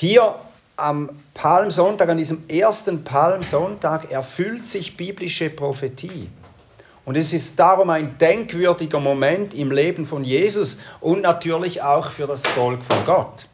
Hier am Palmsonntag, an diesem ersten Palmsonntag, erfüllt sich biblische Prophetie. Und es ist darum ein denkwürdiger Moment im Leben von Jesus und natürlich auch für das Volk von Gott.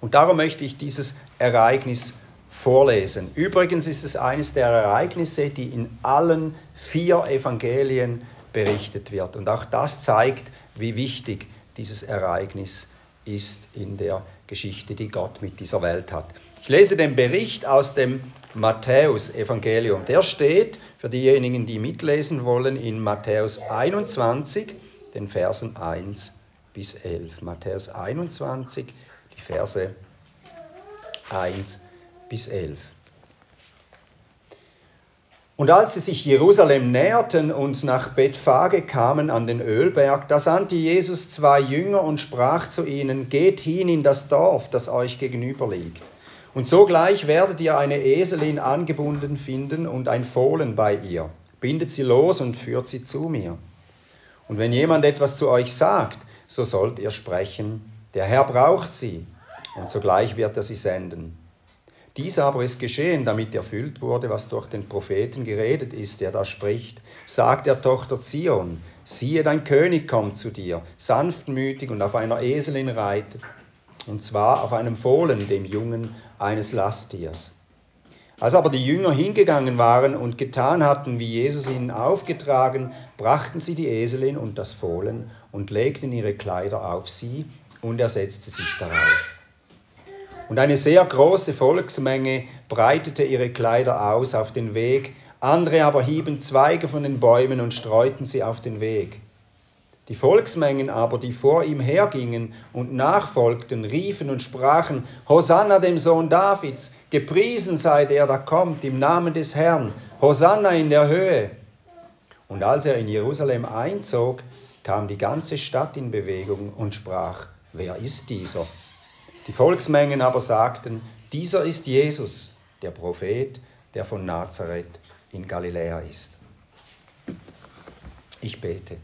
Und darum möchte ich dieses Ereignis vorlesen. Übrigens ist es eines der Ereignisse, die in allen vier Evangelien berichtet wird. Und auch das zeigt, wie wichtig dieses Ereignis ist in der Geschichte, die Gott mit dieser Welt hat. Ich lese den Bericht aus dem Matthäus-Evangelium. Der steht für diejenigen, die mitlesen wollen, in Matthäus 21, den Versen 1 bis 11. Matthäus 21, die Verse 1 bis 11. Und als sie sich Jerusalem näherten und nach Bethphage kamen an den Ölberg, da sandte Jesus zwei Jünger und sprach zu ihnen, Geht hin in das Dorf, das euch gegenüber liegt. Und sogleich werdet ihr eine Eselin angebunden finden und ein Fohlen bei ihr. Bindet sie los und führt sie zu mir. Und wenn jemand etwas zu euch sagt, so sollt ihr sprechen, der Herr braucht sie, und sogleich wird er sie senden. Dies aber ist geschehen, damit erfüllt wurde, was durch den Propheten geredet ist, der da spricht. Sagt der Tochter Zion, siehe, dein König kommt zu dir, sanftmütig und auf einer Eselin reitet, und zwar auf einem Fohlen, dem Jungen eines Lasttiers. Als aber die Jünger hingegangen waren und getan hatten, wie Jesus ihnen aufgetragen, brachten sie die Eselin und das Fohlen und legten ihre Kleider auf sie, und er setzte sich darauf. Und eine sehr große Volksmenge breitete ihre Kleider aus auf den Weg, andere aber hieben Zweige von den Bäumen und streuten sie auf den Weg. Die Volksmengen aber, die vor ihm hergingen und nachfolgten, riefen und sprachen, Hosanna dem Sohn Davids, gepriesen sei der, der kommt, im Namen des Herrn, Hosanna in der Höhe. Und als er in Jerusalem einzog, kam die ganze Stadt in Bewegung und sprach, wer ist dieser? Die Volksmengen aber sagten, dieser ist Jesus, der Prophet, der von Nazareth in Galiläa ist. Ich bete.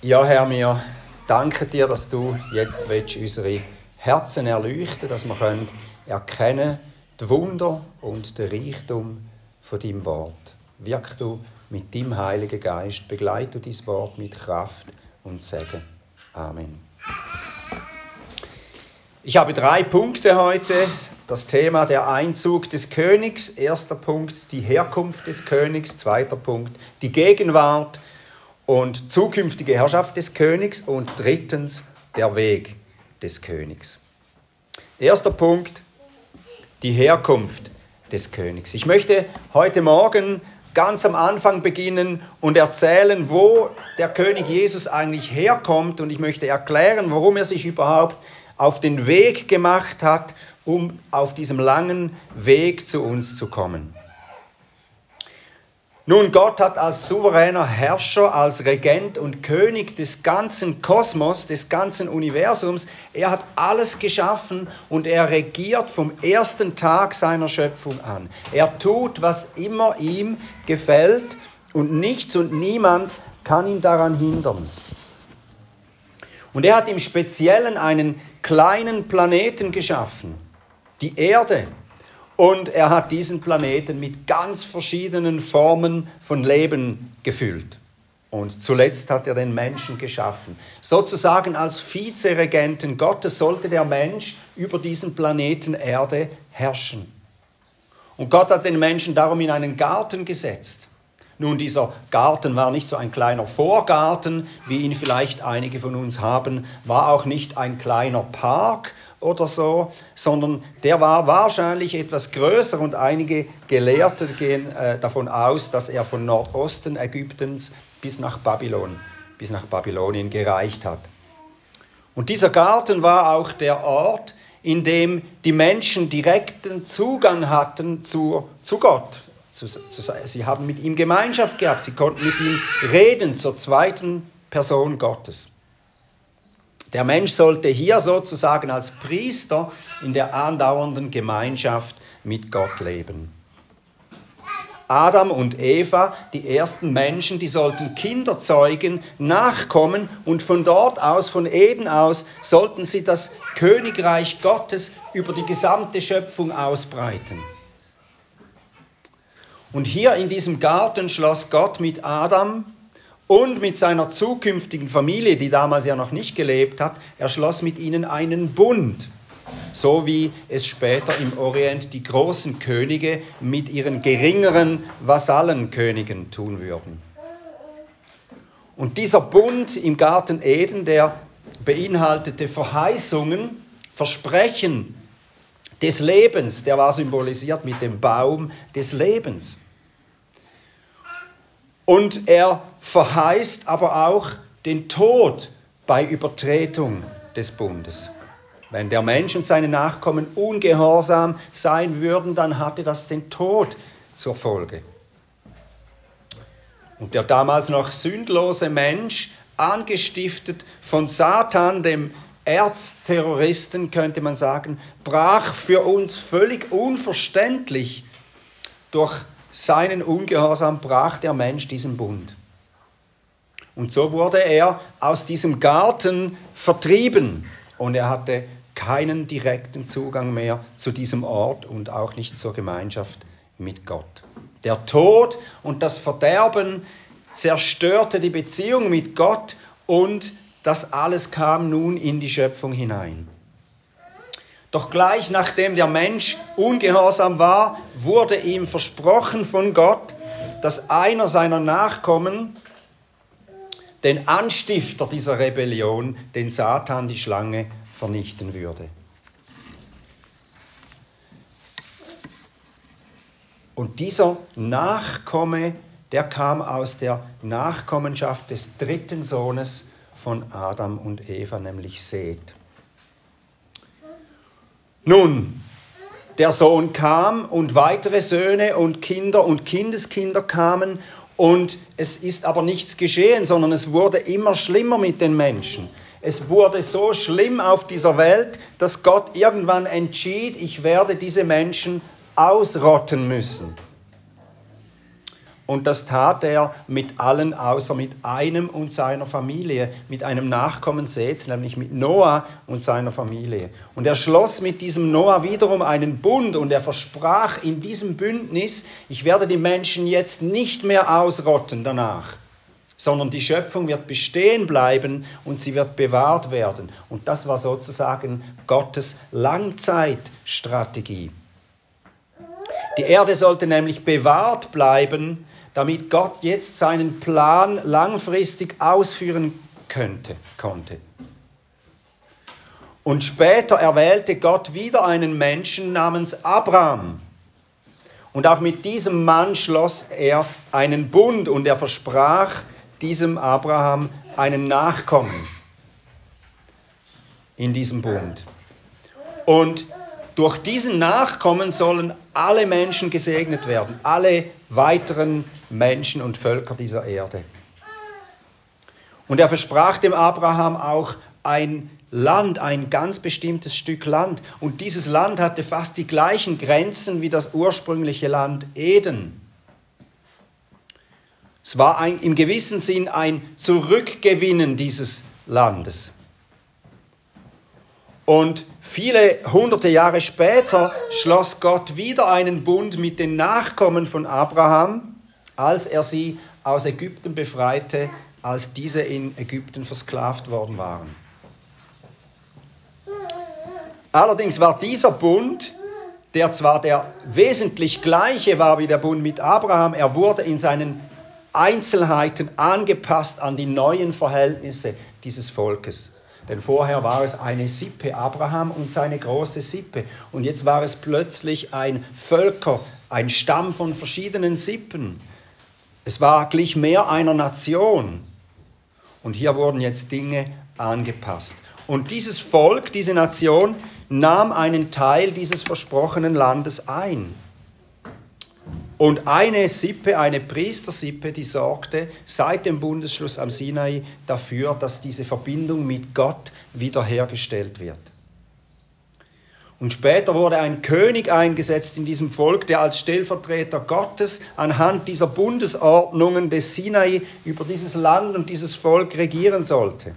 Ja, Herr, wir danken dir, dass du jetzt willst, unsere Herzen erleuchten, dass wir können erkennen die Wunder und den Reichtum von deinem Wort. Wirk du mit deinem Heiligen Geist, begleite du dein Wort mit Kraft und Segen. Amen. Ich habe drei Punkte heute. Das Thema der Einzug des Königs. Erster Punkt die Herkunft des Königs. Zweiter Punkt die Gegenwart und zukünftige Herrschaft des Königs. Und drittens der Weg des Königs. Erster Punkt die Herkunft des Königs. Ich möchte heute Morgen ganz am Anfang beginnen und erzählen, wo der König Jesus eigentlich herkommt. Und ich möchte erklären, warum er sich überhaupt auf den Weg gemacht hat, um auf diesem langen Weg zu uns zu kommen. Nun, Gott hat als souveräner Herrscher, als Regent und König des ganzen Kosmos, des ganzen Universums, er hat alles geschaffen und er regiert vom ersten Tag seiner Schöpfung an. Er tut, was immer ihm gefällt und nichts und niemand kann ihn daran hindern. Und er hat im Speziellen einen kleinen Planeten geschaffen, die Erde. Und er hat diesen Planeten mit ganz verschiedenen Formen von Leben gefüllt. Und zuletzt hat er den Menschen geschaffen. Sozusagen als Vizeregenten Gottes sollte der Mensch über diesen Planeten Erde herrschen. Und Gott hat den Menschen darum in einen Garten gesetzt. Nun, dieser Garten war nicht so ein kleiner Vorgarten, wie ihn vielleicht einige von uns haben, war auch nicht ein kleiner Park, oder so, sondern der war wahrscheinlich etwas größer und einige Gelehrte gehen äh, davon aus, dass er von Nordosten Ägyptens bis nach Babylon, bis nach Babylonien gereicht hat. Und dieser Garten war auch der Ort, in dem die Menschen direkten Zugang hatten zu, zu Gott. Zu, zu, sie haben mit ihm Gemeinschaft gehabt, sie konnten mit ihm reden zur zweiten Person Gottes. Der Mensch sollte hier sozusagen als Priester in der andauernden Gemeinschaft mit Gott leben. Adam und Eva, die ersten Menschen, die sollten Kinder zeugen, nachkommen und von dort aus, von Eden aus, sollten sie das Königreich Gottes über die gesamte Schöpfung ausbreiten. Und hier in diesem Garten schloss Gott mit Adam und mit seiner zukünftigen Familie, die damals ja noch nicht gelebt hat, er schloss mit ihnen einen Bund so wie es später im Orient die großen Könige mit ihren geringeren Vasallenkönigen tun würden. Und dieser Bund im Garten Eden, der beinhaltete Verheißungen, Versprechen des Lebens, der war symbolisiert mit dem Baum des Lebens. Und er verheißt aber auch den Tod bei Übertretung des Bundes. Wenn der Mensch und seine Nachkommen ungehorsam sein würden, dann hatte das den Tod zur Folge. Und der damals noch sündlose Mensch, angestiftet von Satan, dem Erzterroristen, könnte man sagen, brach für uns völlig unverständlich durch seinen Ungehorsam brach der Mensch diesen Bund. Und so wurde er aus diesem Garten vertrieben und er hatte keinen direkten Zugang mehr zu diesem Ort und auch nicht zur Gemeinschaft mit Gott. Der Tod und das Verderben zerstörte die Beziehung mit Gott und das alles kam nun in die Schöpfung hinein. Doch gleich nachdem der Mensch ungehorsam war, wurde ihm versprochen von Gott, dass einer seiner Nachkommen den Anstifter dieser Rebellion, den Satan, die Schlange, vernichten würde. Und dieser Nachkomme, der kam aus der Nachkommenschaft des dritten Sohnes von Adam und Eva, nämlich Seth. Nun, der Sohn kam und weitere Söhne und Kinder und Kindeskinder kamen und es ist aber nichts geschehen, sondern es wurde immer schlimmer mit den Menschen. Es wurde so schlimm auf dieser Welt, dass Gott irgendwann entschied, ich werde diese Menschen ausrotten müssen. Und das tat er mit allen, außer mit einem und seiner Familie, mit einem Nachkommen Seths, nämlich mit Noah und seiner Familie. Und er schloss mit diesem Noah wiederum einen Bund und er versprach in diesem Bündnis, ich werde die Menschen jetzt nicht mehr ausrotten danach, sondern die Schöpfung wird bestehen bleiben und sie wird bewahrt werden. Und das war sozusagen Gottes Langzeitstrategie. Die Erde sollte nämlich bewahrt bleiben, damit Gott jetzt seinen Plan langfristig ausführen könnte, konnte. Und später erwählte Gott wieder einen Menschen namens Abraham. Und auch mit diesem Mann schloss er einen Bund und er versprach, diesem Abraham einen Nachkommen in diesem Bund. Und durch diesen Nachkommen sollen alle Menschen gesegnet werden, alle weiteren Menschen und Völker dieser Erde. Und er versprach dem Abraham auch ein Land, ein ganz bestimmtes Stück Land. Und dieses Land hatte fast die gleichen Grenzen wie das ursprüngliche Land Eden. Es war ein, im gewissen Sinn ein Zurückgewinnen dieses Landes. Und viele hunderte Jahre später schloss Gott wieder einen Bund mit den Nachkommen von Abraham, als er sie aus Ägypten befreite, als diese in Ägypten versklavt worden waren. Allerdings war dieser Bund, der zwar der wesentlich gleiche war wie der Bund mit Abraham, er wurde in seinen Einzelheiten angepasst an die neuen Verhältnisse dieses Volkes. Denn vorher war es eine Sippe, Abraham und seine große Sippe. Und jetzt war es plötzlich ein Völker, ein Stamm von verschiedenen Sippen. Es war gleich mehr einer Nation. Und hier wurden jetzt Dinge angepasst. Und dieses Volk, diese Nation, nahm einen Teil dieses versprochenen Landes ein. Und eine Sippe, eine Priestersippe, die sorgte seit dem Bundesschluss am Sinai dafür, dass diese Verbindung mit Gott wiederhergestellt wird. Und später wurde ein König eingesetzt in diesem Volk, der als Stellvertreter Gottes anhand dieser Bundesordnungen des Sinai über dieses Land und dieses Volk regieren sollte.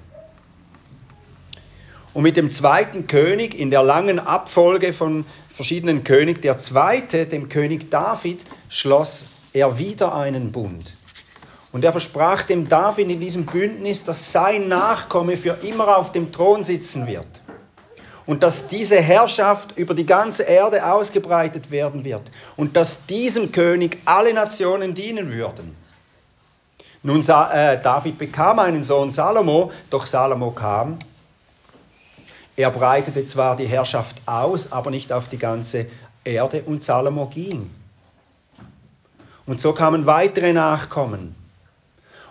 Und mit dem zweiten König in der langen Abfolge von verschiedenen Königen, der zweite, dem König David, schloss er wieder einen Bund. Und er versprach dem David in diesem Bündnis, dass sein Nachkomme für immer auf dem Thron sitzen wird und dass diese Herrschaft über die ganze Erde ausgebreitet werden wird und dass diesem König alle Nationen dienen würden. Nun, äh, David bekam einen Sohn Salomo, doch Salomo kam. Er breitete zwar die Herrschaft aus, aber nicht auf die ganze Erde und Salomo ging. Und so kamen weitere Nachkommen.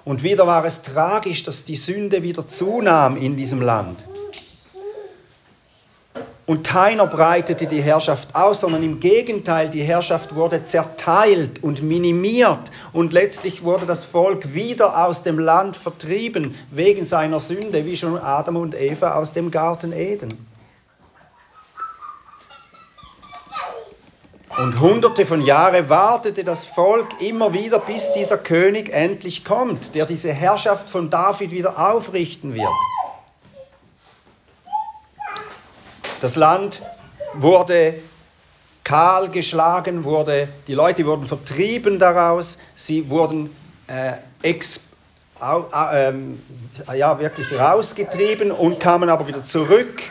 Und wieder war es tragisch, dass die Sünde wieder zunahm in diesem Land. Und keiner breitete die Herrschaft aus, sondern im Gegenteil, die Herrschaft wurde zerteilt und minimiert und letztlich wurde das Volk wieder aus dem Land vertrieben wegen seiner Sünde, wie schon Adam und Eva aus dem Garten Eden. Und hunderte von Jahren wartete das Volk immer wieder, bis dieser König endlich kommt, der diese Herrschaft von David wieder aufrichten wird. Das Land wurde kahl geschlagen, wurde, die Leute wurden vertrieben daraus, sie wurden äh, ex, äh, äh, ja, wirklich rausgetrieben und kamen aber wieder zurück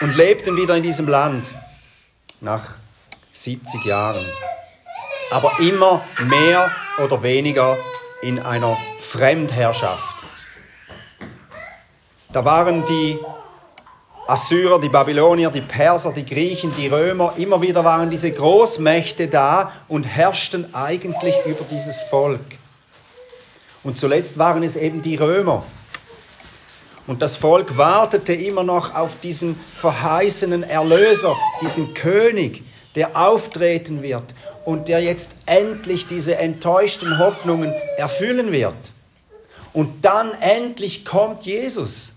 und lebten wieder in diesem Land nach 70 Jahren. Aber immer mehr oder weniger in einer Fremdherrschaft. Da waren die Assyrer, die Babylonier, die Perser, die Griechen, die Römer, immer wieder waren diese Großmächte da und herrschten eigentlich über dieses Volk. Und zuletzt waren es eben die Römer. Und das Volk wartete immer noch auf diesen verheißenen Erlöser, diesen König, der auftreten wird und der jetzt endlich diese enttäuschten Hoffnungen erfüllen wird. Und dann endlich kommt Jesus.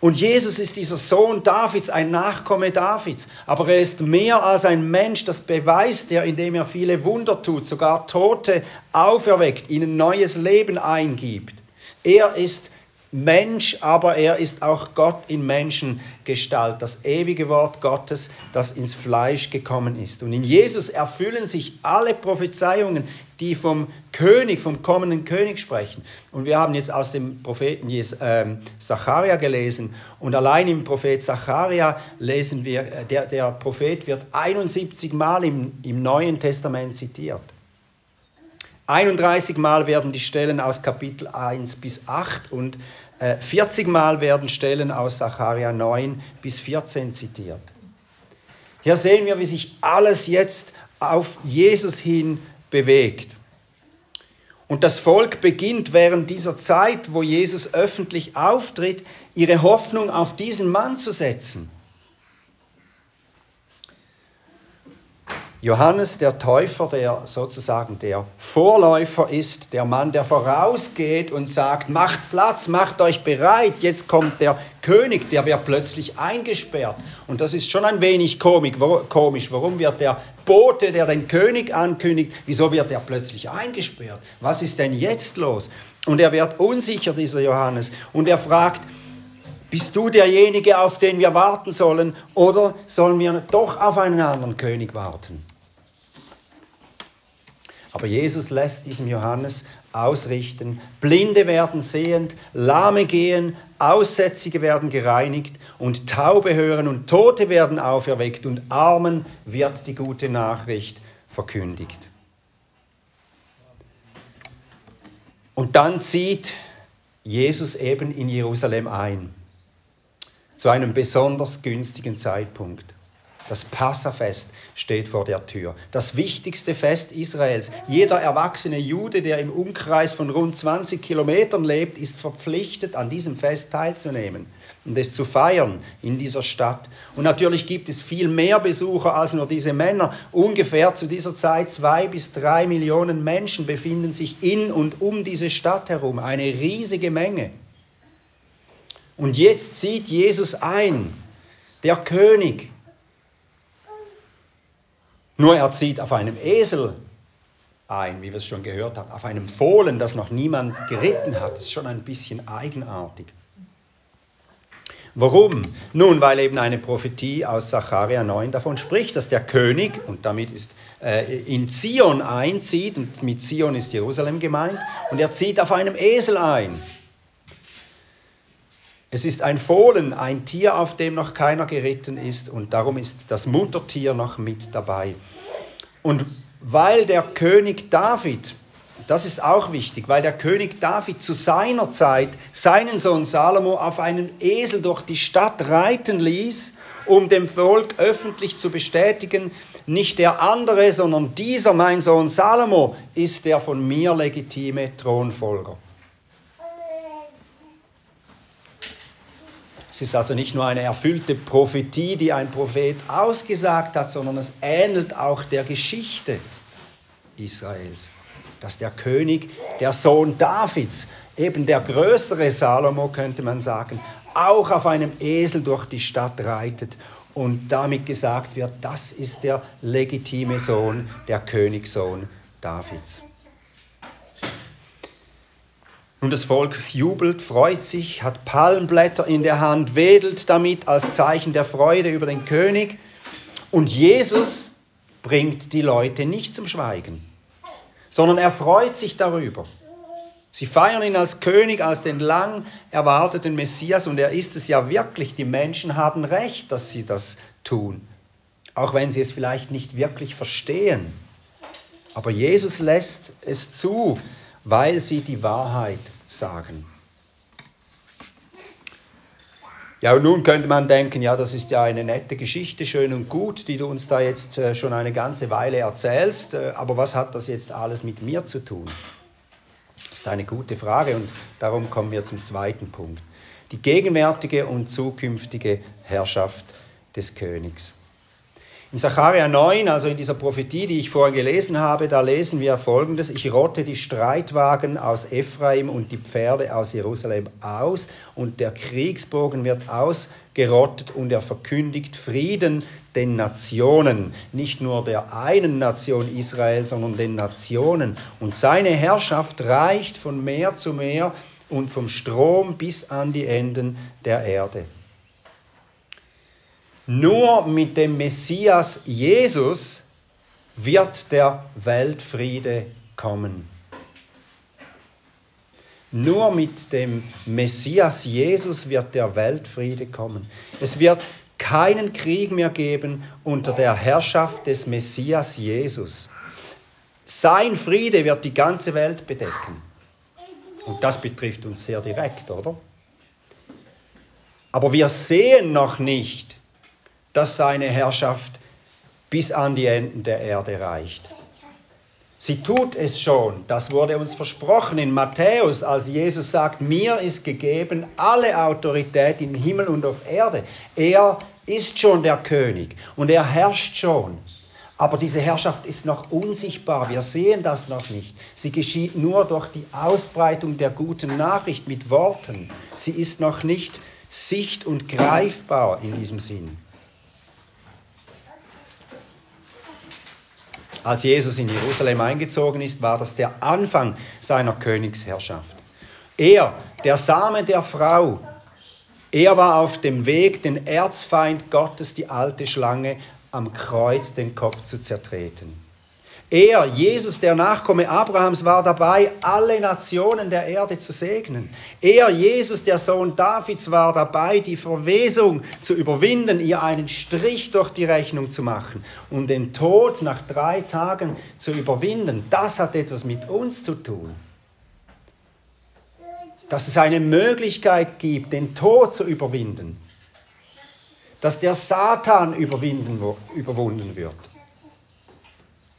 Und Jesus ist dieser Sohn Davids, ein Nachkomme Davids. Aber er ist mehr als ein Mensch, das beweist er, indem er viele Wunder tut, sogar Tote auferweckt, ihnen neues Leben eingibt. Er ist Mensch, aber er ist auch Gott in Menschengestalt, das ewige Wort Gottes, das ins Fleisch gekommen ist. Und in Jesus erfüllen sich alle Prophezeiungen, die vom König, vom kommenden König sprechen. Und wir haben jetzt aus dem Propheten ähm, Zacharia gelesen. Und allein im Prophet Zacharia lesen wir, äh, der, der Prophet wird 71 Mal im, im Neuen Testament zitiert. 31 Mal werden die Stellen aus Kapitel 1 bis 8 und 40 äh, Mal werden Stellen aus Sacharja 9 bis 14 zitiert. Hier sehen wir, wie sich alles jetzt auf Jesus hin bewegt. Und das Volk beginnt während dieser Zeit, wo Jesus öffentlich auftritt, ihre Hoffnung auf diesen Mann zu setzen. Johannes der Täufer, der sozusagen der Vorläufer ist, der Mann, der vorausgeht und sagt, macht Platz, macht euch bereit, jetzt kommt der König, der wird plötzlich eingesperrt. Und das ist schon ein wenig komisch. Warum wird der Bote, der den König ankündigt, wieso wird er plötzlich eingesperrt? Was ist denn jetzt los? Und er wird unsicher, dieser Johannes, und er fragt, bist du derjenige, auf den wir warten sollen, oder sollen wir doch auf einen anderen König warten? Aber Jesus lässt diesem Johannes ausrichten, Blinde werden sehend, Lahme gehen, Aussätzige werden gereinigt und Taube hören und Tote werden auferweckt und Armen wird die gute Nachricht verkündigt. Und dann zieht Jesus eben in Jerusalem ein zu einem besonders günstigen Zeitpunkt. Das Passafest steht vor der Tür. Das wichtigste Fest Israels. Jeder erwachsene Jude, der im Umkreis von rund 20 Kilometern lebt, ist verpflichtet, an diesem Fest teilzunehmen und es zu feiern in dieser Stadt. Und natürlich gibt es viel mehr Besucher als nur diese Männer. Ungefähr zu dieser Zeit zwei bis drei Millionen Menschen befinden sich in und um diese Stadt herum. Eine riesige Menge. Und jetzt zieht Jesus ein, der König. Nur er zieht auf einem Esel ein, wie wir es schon gehört haben, auf einem Fohlen, das noch niemand geritten hat. Das ist schon ein bisschen eigenartig. Warum? Nun, weil eben eine Prophetie aus Sacharja 9 davon spricht, dass der König, und damit ist äh, in Zion einzieht, und mit Zion ist Jerusalem gemeint, und er zieht auf einem Esel ein. Es ist ein Fohlen, ein Tier, auf dem noch keiner geritten ist, und darum ist das Muttertier noch mit dabei. Und weil der König David, das ist auch wichtig, weil der König David zu seiner Zeit seinen Sohn Salomo auf einem Esel durch die Stadt reiten ließ, um dem Volk öffentlich zu bestätigen, nicht der andere, sondern dieser, mein Sohn Salomo, ist der von mir legitime Thronfolger. Es ist also nicht nur eine erfüllte Prophetie, die ein Prophet ausgesagt hat, sondern es ähnelt auch der Geschichte Israels. Dass der König, der Sohn Davids, eben der größere Salomo könnte man sagen, auch auf einem Esel durch die Stadt reitet und damit gesagt wird, das ist der legitime Sohn, der Königssohn Davids. Und das Volk jubelt, freut sich, hat Palmblätter in der Hand, wedelt damit als Zeichen der Freude über den König. Und Jesus bringt die Leute nicht zum Schweigen, sondern er freut sich darüber. Sie feiern ihn als König, als den lang erwarteten Messias und er ist es ja wirklich. Die Menschen haben recht, dass sie das tun, auch wenn sie es vielleicht nicht wirklich verstehen. Aber Jesus lässt es zu, weil sie die Wahrheit sagen. Ja, und nun könnte man denken, ja, das ist ja eine nette Geschichte, schön und gut, die du uns da jetzt äh, schon eine ganze Weile erzählst, äh, aber was hat das jetzt alles mit mir zu tun? Das ist eine gute Frage und darum kommen wir zum zweiten Punkt. Die gegenwärtige und zukünftige Herrschaft des Königs. In Sacharja 9, also in dieser Prophetie, die ich vorhin gelesen habe, da lesen wir folgendes: Ich rotte die Streitwagen aus Ephraim und die Pferde aus Jerusalem aus, und der Kriegsbogen wird ausgerottet, und er verkündigt Frieden den Nationen, nicht nur der einen Nation Israel, sondern den Nationen. Und seine Herrschaft reicht von Meer zu Meer und vom Strom bis an die Enden der Erde. Nur mit dem Messias Jesus wird der Weltfriede kommen. Nur mit dem Messias Jesus wird der Weltfriede kommen. Es wird keinen Krieg mehr geben unter der Herrschaft des Messias Jesus. Sein Friede wird die ganze Welt bedecken. Und das betrifft uns sehr direkt, oder? Aber wir sehen noch nicht, dass seine Herrschaft bis an die Enden der Erde reicht. Sie tut es schon, das wurde uns versprochen in Matthäus, als Jesus sagt, mir ist gegeben alle Autorität im Himmel und auf Erde. Er ist schon der König und er herrscht schon. Aber diese Herrschaft ist noch unsichtbar, wir sehen das noch nicht. Sie geschieht nur durch die Ausbreitung der guten Nachricht mit Worten. Sie ist noch nicht sicht- und greifbar in diesem Sinn. Als Jesus in Jerusalem eingezogen ist, war das der Anfang seiner Königsherrschaft. Er, der Same der Frau, er war auf dem Weg, den Erzfeind Gottes, die alte Schlange, am Kreuz den Kopf zu zertreten. Er, Jesus, der Nachkomme Abrahams, war dabei, alle Nationen der Erde zu segnen. Er, Jesus, der Sohn Davids, war dabei, die Verwesung zu überwinden, ihr einen Strich durch die Rechnung zu machen und den Tod nach drei Tagen zu überwinden. Das hat etwas mit uns zu tun. Dass es eine Möglichkeit gibt, den Tod zu überwinden. Dass der Satan überwinden, überwunden wird.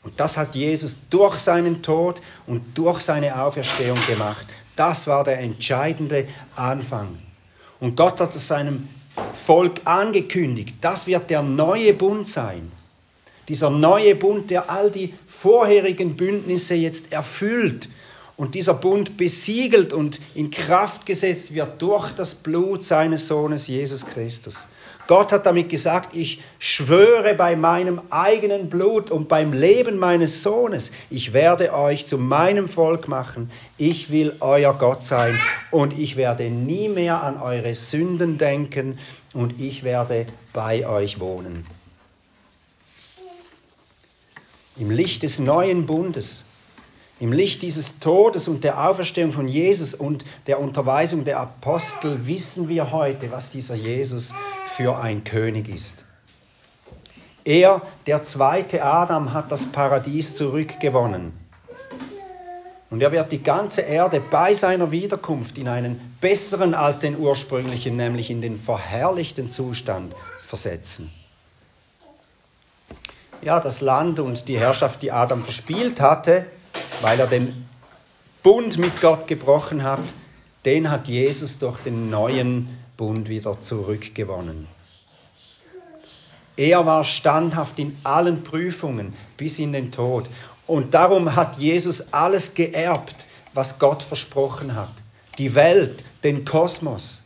Und das hat Jesus durch seinen Tod und durch seine Auferstehung gemacht. Das war der entscheidende Anfang. Und Gott hat es seinem Volk angekündigt. Das wird der neue Bund sein. Dieser neue Bund, der all die vorherigen Bündnisse jetzt erfüllt und dieser Bund besiegelt und in Kraft gesetzt wird durch das Blut seines Sohnes Jesus Christus. Gott hat damit gesagt, ich schwöre bei meinem eigenen Blut und beim Leben meines Sohnes, ich werde euch zu meinem Volk machen, ich will euer Gott sein und ich werde nie mehr an eure Sünden denken und ich werde bei euch wohnen. Im Licht des neuen Bundes im Licht dieses Todes und der Auferstehung von Jesus und der Unterweisung der Apostel wissen wir heute, was dieser Jesus für ein König ist. Er, der zweite Adam, hat das Paradies zurückgewonnen. Und er wird die ganze Erde bei seiner Wiederkunft in einen besseren als den ursprünglichen, nämlich in den verherrlichten Zustand versetzen. Ja, das Land und die Herrschaft, die Adam verspielt hatte, weil er den Bund mit Gott gebrochen hat, den hat Jesus durch den neuen Bund wieder zurückgewonnen. Er war standhaft in allen Prüfungen bis in den Tod. Und darum hat Jesus alles geerbt, was Gott versprochen hat. Die Welt, den Kosmos.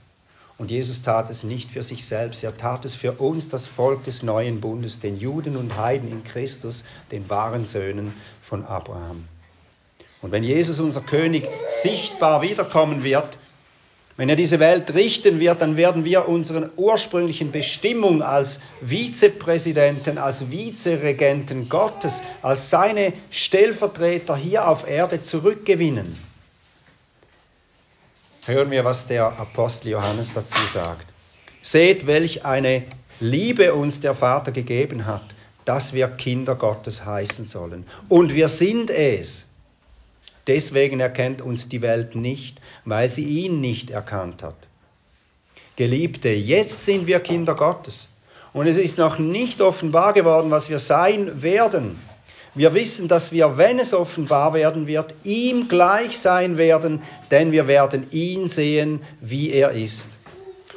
Und Jesus tat es nicht für sich selbst, er tat es für uns, das Volk des neuen Bundes, den Juden und Heiden in Christus, den wahren Söhnen von Abraham. Und wenn Jesus, unser König, sichtbar wiederkommen wird, wenn er diese Welt richten wird, dann werden wir unseren ursprünglichen Bestimmung als Vizepräsidenten, als Vizeregenten Gottes, als seine Stellvertreter hier auf Erde zurückgewinnen. Hören wir, was der Apostel Johannes dazu sagt. Seht, welch eine Liebe uns der Vater gegeben hat, dass wir Kinder Gottes heißen sollen. Und wir sind es. Deswegen erkennt uns die Welt nicht, weil sie ihn nicht erkannt hat. Geliebte, jetzt sind wir Kinder Gottes. Und es ist noch nicht offenbar geworden, was wir sein werden. Wir wissen, dass wir, wenn es offenbar werden wird, ihm gleich sein werden, denn wir werden ihn sehen, wie er ist.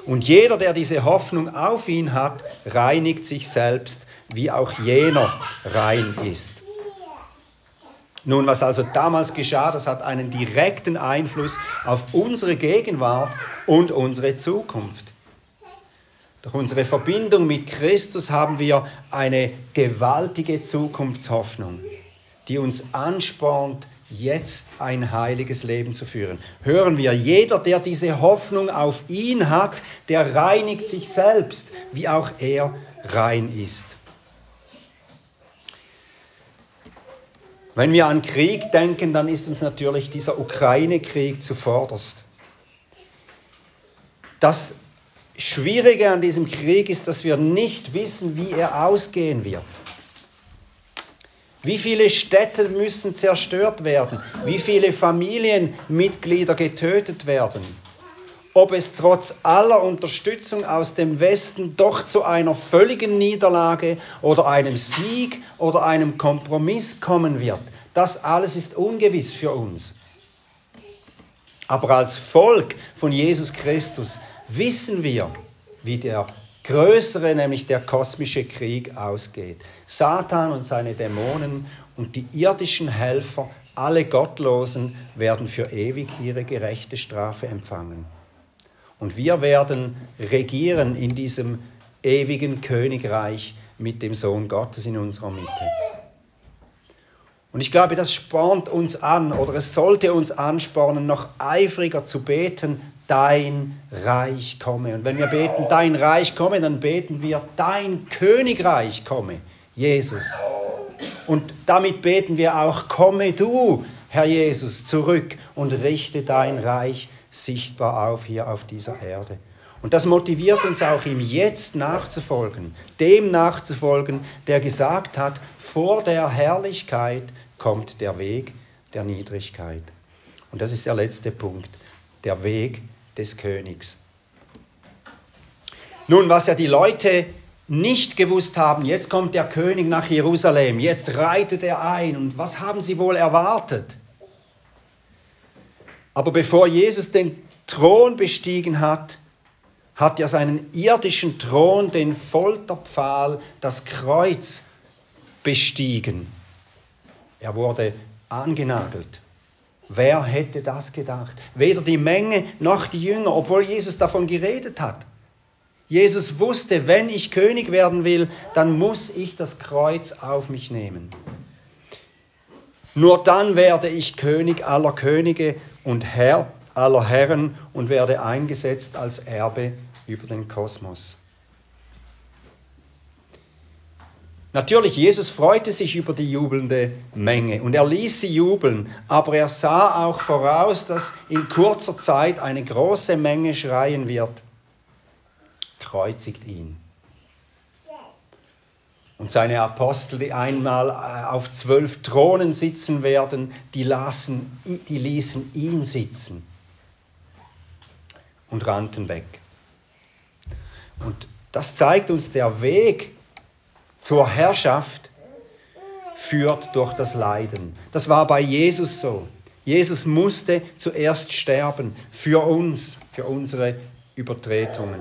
Und jeder, der diese Hoffnung auf ihn hat, reinigt sich selbst, wie auch jener rein ist. Nun, was also damals geschah, das hat einen direkten Einfluss auf unsere Gegenwart und unsere Zukunft. Durch unsere Verbindung mit Christus haben wir eine gewaltige Zukunftshoffnung, die uns anspornt, jetzt ein heiliges Leben zu führen. Hören wir, jeder, der diese Hoffnung auf ihn hat, der reinigt sich selbst, wie auch er rein ist. Wenn wir an Krieg denken, dann ist uns natürlich dieser Ukraine-Krieg zuvorderst. Das Schwierige an diesem Krieg ist, dass wir nicht wissen, wie er ausgehen wird. Wie viele Städte müssen zerstört werden? Wie viele Familienmitglieder getötet werden? Ob es trotz aller Unterstützung aus dem Westen doch zu einer völligen Niederlage oder einem Sieg oder einem Kompromiss kommen wird. Das alles ist ungewiss für uns. Aber als Volk von Jesus Christus wissen wir, wie der größere, nämlich der kosmische Krieg ausgeht. Satan und seine Dämonen und die irdischen Helfer, alle Gottlosen, werden für ewig ihre gerechte Strafe empfangen. Und wir werden regieren in diesem ewigen Königreich mit dem Sohn Gottes in unserer Mitte. Und ich glaube, das spornt uns an oder es sollte uns anspornen, noch eifriger zu beten, dein Reich komme. Und wenn wir beten, dein Reich komme, dann beten wir, dein Königreich komme, Jesus. Und damit beten wir auch, komme du, Herr Jesus, zurück und richte dein Reich sichtbar auf hier auf dieser Erde. Und das motiviert uns auch, ihm jetzt nachzufolgen, dem nachzufolgen, der gesagt hat, vor der Herrlichkeit kommt der Weg der Niedrigkeit. Und das ist der letzte Punkt, der Weg des Königs. Nun, was ja die Leute nicht gewusst haben, jetzt kommt der König nach Jerusalem, jetzt reitet er ein und was haben sie wohl erwartet? Aber bevor Jesus den Thron bestiegen hat, hat er seinen irdischen Thron, den Folterpfahl, das Kreuz bestiegen. Er wurde angenagelt. Wer hätte das gedacht? Weder die Menge noch die Jünger, obwohl Jesus davon geredet hat. Jesus wusste, wenn ich König werden will, dann muss ich das Kreuz auf mich nehmen. Nur dann werde ich König aller Könige und Herr aller Herren und werde eingesetzt als Erbe über den Kosmos. Natürlich, Jesus freute sich über die jubelnde Menge und er ließ sie jubeln, aber er sah auch voraus, dass in kurzer Zeit eine große Menge schreien wird, kreuzigt ihn. Und seine Apostel, die einmal äh, auf zwölf Thronen sitzen werden, die, lassen, die ließen ihn sitzen und rannten weg. Und das zeigt uns der Weg zur Herrschaft führt durch das Leiden. Das war bei Jesus so. Jesus musste zuerst sterben für uns, für unsere Übertretungen.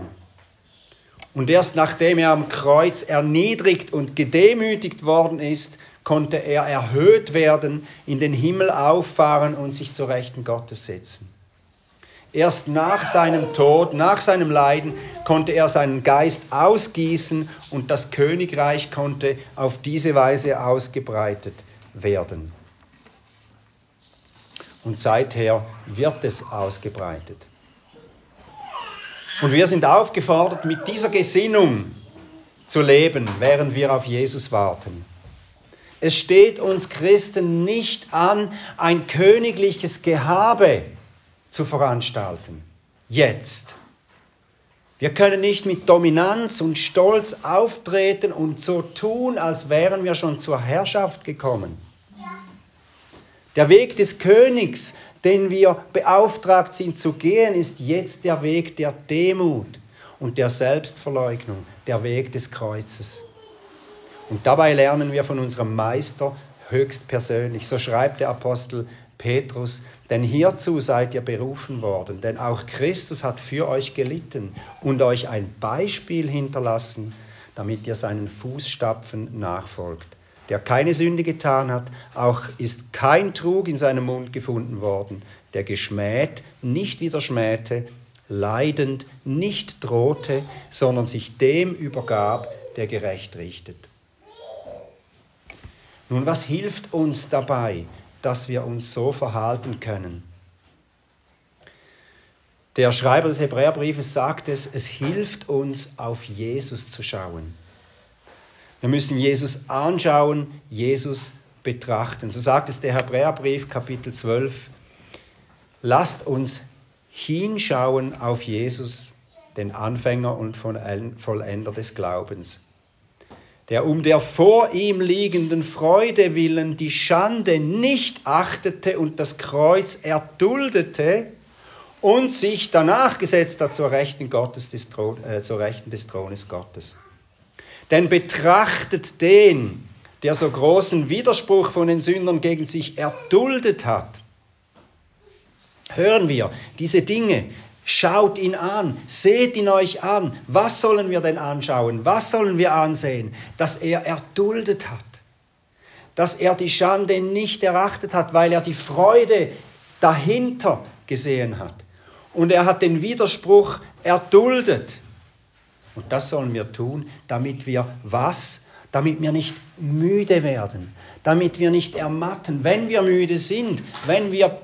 Und erst nachdem er am Kreuz erniedrigt und gedemütigt worden ist, konnte er erhöht werden, in den Himmel auffahren und sich zur Rechten Gottes setzen. Erst nach seinem Tod, nach seinem Leiden konnte er seinen Geist ausgießen und das Königreich konnte auf diese Weise ausgebreitet werden. Und seither wird es ausgebreitet. Und wir sind aufgefordert, mit dieser Gesinnung zu leben, während wir auf Jesus warten. Es steht uns Christen nicht an, ein königliches Gehabe zu veranstalten. Jetzt. Wir können nicht mit Dominanz und Stolz auftreten und so tun, als wären wir schon zur Herrschaft gekommen. Der Weg des Königs, den wir beauftragt sind zu gehen, ist jetzt der Weg der Demut und der Selbstverleugnung, der Weg des Kreuzes. Und dabei lernen wir von unserem Meister höchstpersönlich. So schreibt der Apostel Petrus, denn hierzu seid ihr berufen worden, denn auch Christus hat für euch gelitten und euch ein Beispiel hinterlassen, damit ihr seinen Fußstapfen nachfolgt. Der keine Sünde getan hat, auch ist kein Trug in seinem Mund gefunden worden, der geschmäht, nicht wieder schmähte, leidend nicht drohte, sondern sich dem übergab, der gerecht richtet. Nun, was hilft uns dabei, dass wir uns so verhalten können. Der Schreiber des Hebräerbriefes sagt es, es hilft uns, auf Jesus zu schauen. Wir müssen Jesus anschauen, Jesus betrachten. So sagt es der Hebräerbrief Kapitel 12. Lasst uns hinschauen auf Jesus, den Anfänger und Vollender des Glaubens der um der vor ihm liegenden Freude willen die Schande nicht achtete und das Kreuz erduldete und sich danach gesetzt hat zur Rechten, Gottes des Thron, äh, zur Rechten des Thrones Gottes. Denn betrachtet den, der so großen Widerspruch von den Sündern gegen sich erduldet hat. Hören wir diese Dinge, Schaut ihn an, seht ihn euch an. Was sollen wir denn anschauen? Was sollen wir ansehen? Dass er erduldet hat. Dass er die Schande nicht erachtet hat, weil er die Freude dahinter gesehen hat. Und er hat den Widerspruch erduldet. Und das sollen wir tun, damit wir was? Damit wir nicht müde werden, damit wir nicht ermatten. Wenn wir müde sind, wenn wir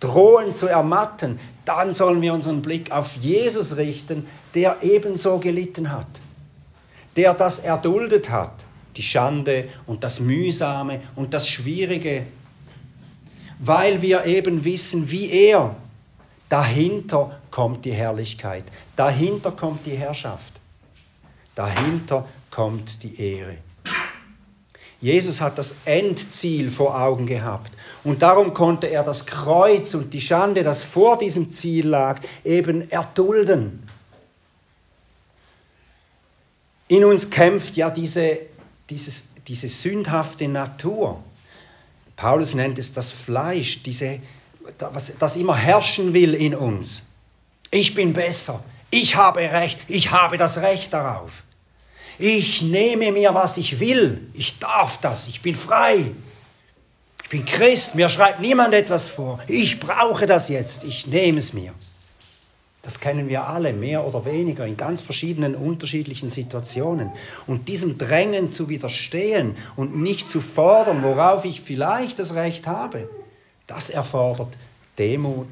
drohen zu ermatten, dann sollen wir unseren Blick auf Jesus richten, der ebenso gelitten hat, der das erduldet hat, die Schande und das Mühsame und das Schwierige, weil wir eben wissen, wie er, dahinter kommt die Herrlichkeit, dahinter kommt die Herrschaft, dahinter kommt die Ehre. Jesus hat das Endziel vor Augen gehabt. Und darum konnte er das Kreuz und die Schande, das vor diesem Ziel lag, eben erdulden. In uns kämpft ja diese, dieses, diese sündhafte Natur. Paulus nennt es das Fleisch, diese, das, das immer herrschen will in uns. Ich bin besser, ich habe Recht, ich habe das Recht darauf. Ich nehme mir, was ich will. Ich darf das. Ich bin frei. bin Christ, mir schreibt niemand etwas vor. Ich brauche das jetzt, ich nehme es mir. Das kennen wir alle, mehr oder weniger, in ganz verschiedenen, unterschiedlichen Situationen. Und diesem Drängen zu widerstehen und nicht zu fordern, worauf ich vielleicht das Recht habe, das erfordert Demut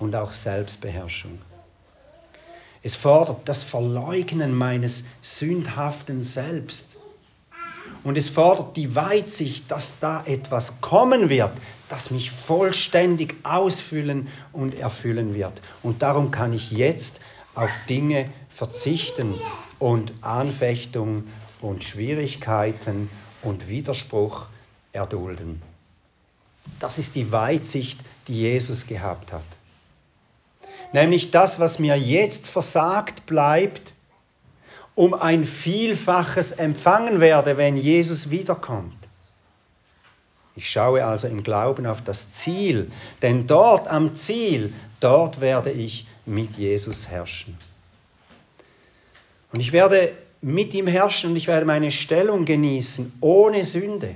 und auch Selbstbeherrschung. Es fordert das Verleugnen meines sündhaften Selbst. Und es fordert die Weitsicht, dass da etwas kommen wird, das mich vollständig ausfüllen und erfüllen wird. Und darum kann ich jetzt auf Dinge verzichten und Anfechtung und Schwierigkeiten und Widerspruch erdulden. Das ist die Weitsicht, die Jesus gehabt hat. Nämlich das, was mir jetzt versagt bleibt, um ein Vielfaches empfangen werde, wenn Jesus wiederkommt. Ich schaue also im Glauben auf das Ziel, denn dort am Ziel, dort werde ich mit Jesus herrschen. Und ich werde mit ihm herrschen und ich werde meine Stellung genießen ohne Sünde.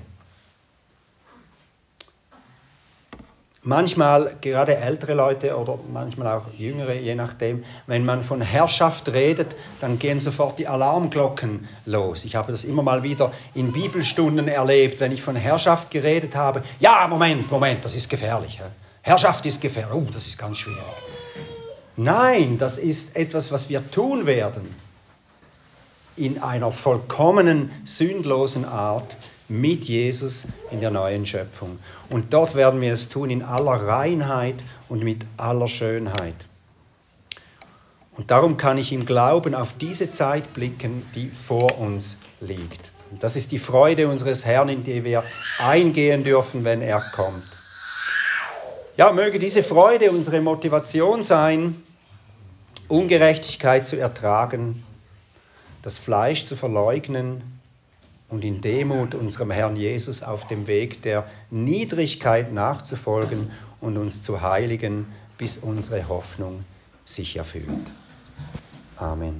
Manchmal, gerade ältere Leute oder manchmal auch jüngere, je nachdem, wenn man von Herrschaft redet, dann gehen sofort die Alarmglocken los. Ich habe das immer mal wieder in Bibelstunden erlebt, wenn ich von Herrschaft geredet habe. Ja, Moment, Moment, das ist gefährlich. Herrschaft ist gefährlich. Oh, das ist ganz schwierig. Nein, das ist etwas, was wir tun werden. In einer vollkommenen, sündlosen Art mit Jesus in der neuen Schöpfung. Und dort werden wir es tun in aller Reinheit und mit aller Schönheit. Und darum kann ich im Glauben auf diese Zeit blicken, die vor uns liegt. Und das ist die Freude unseres Herrn, in die wir eingehen dürfen, wenn er kommt. Ja, möge diese Freude unsere Motivation sein, Ungerechtigkeit zu ertragen, das Fleisch zu verleugnen und in Demut unserem Herrn Jesus auf dem Weg der Niedrigkeit nachzufolgen und uns zu heiligen, bis unsere Hoffnung sich erfüllt. Amen.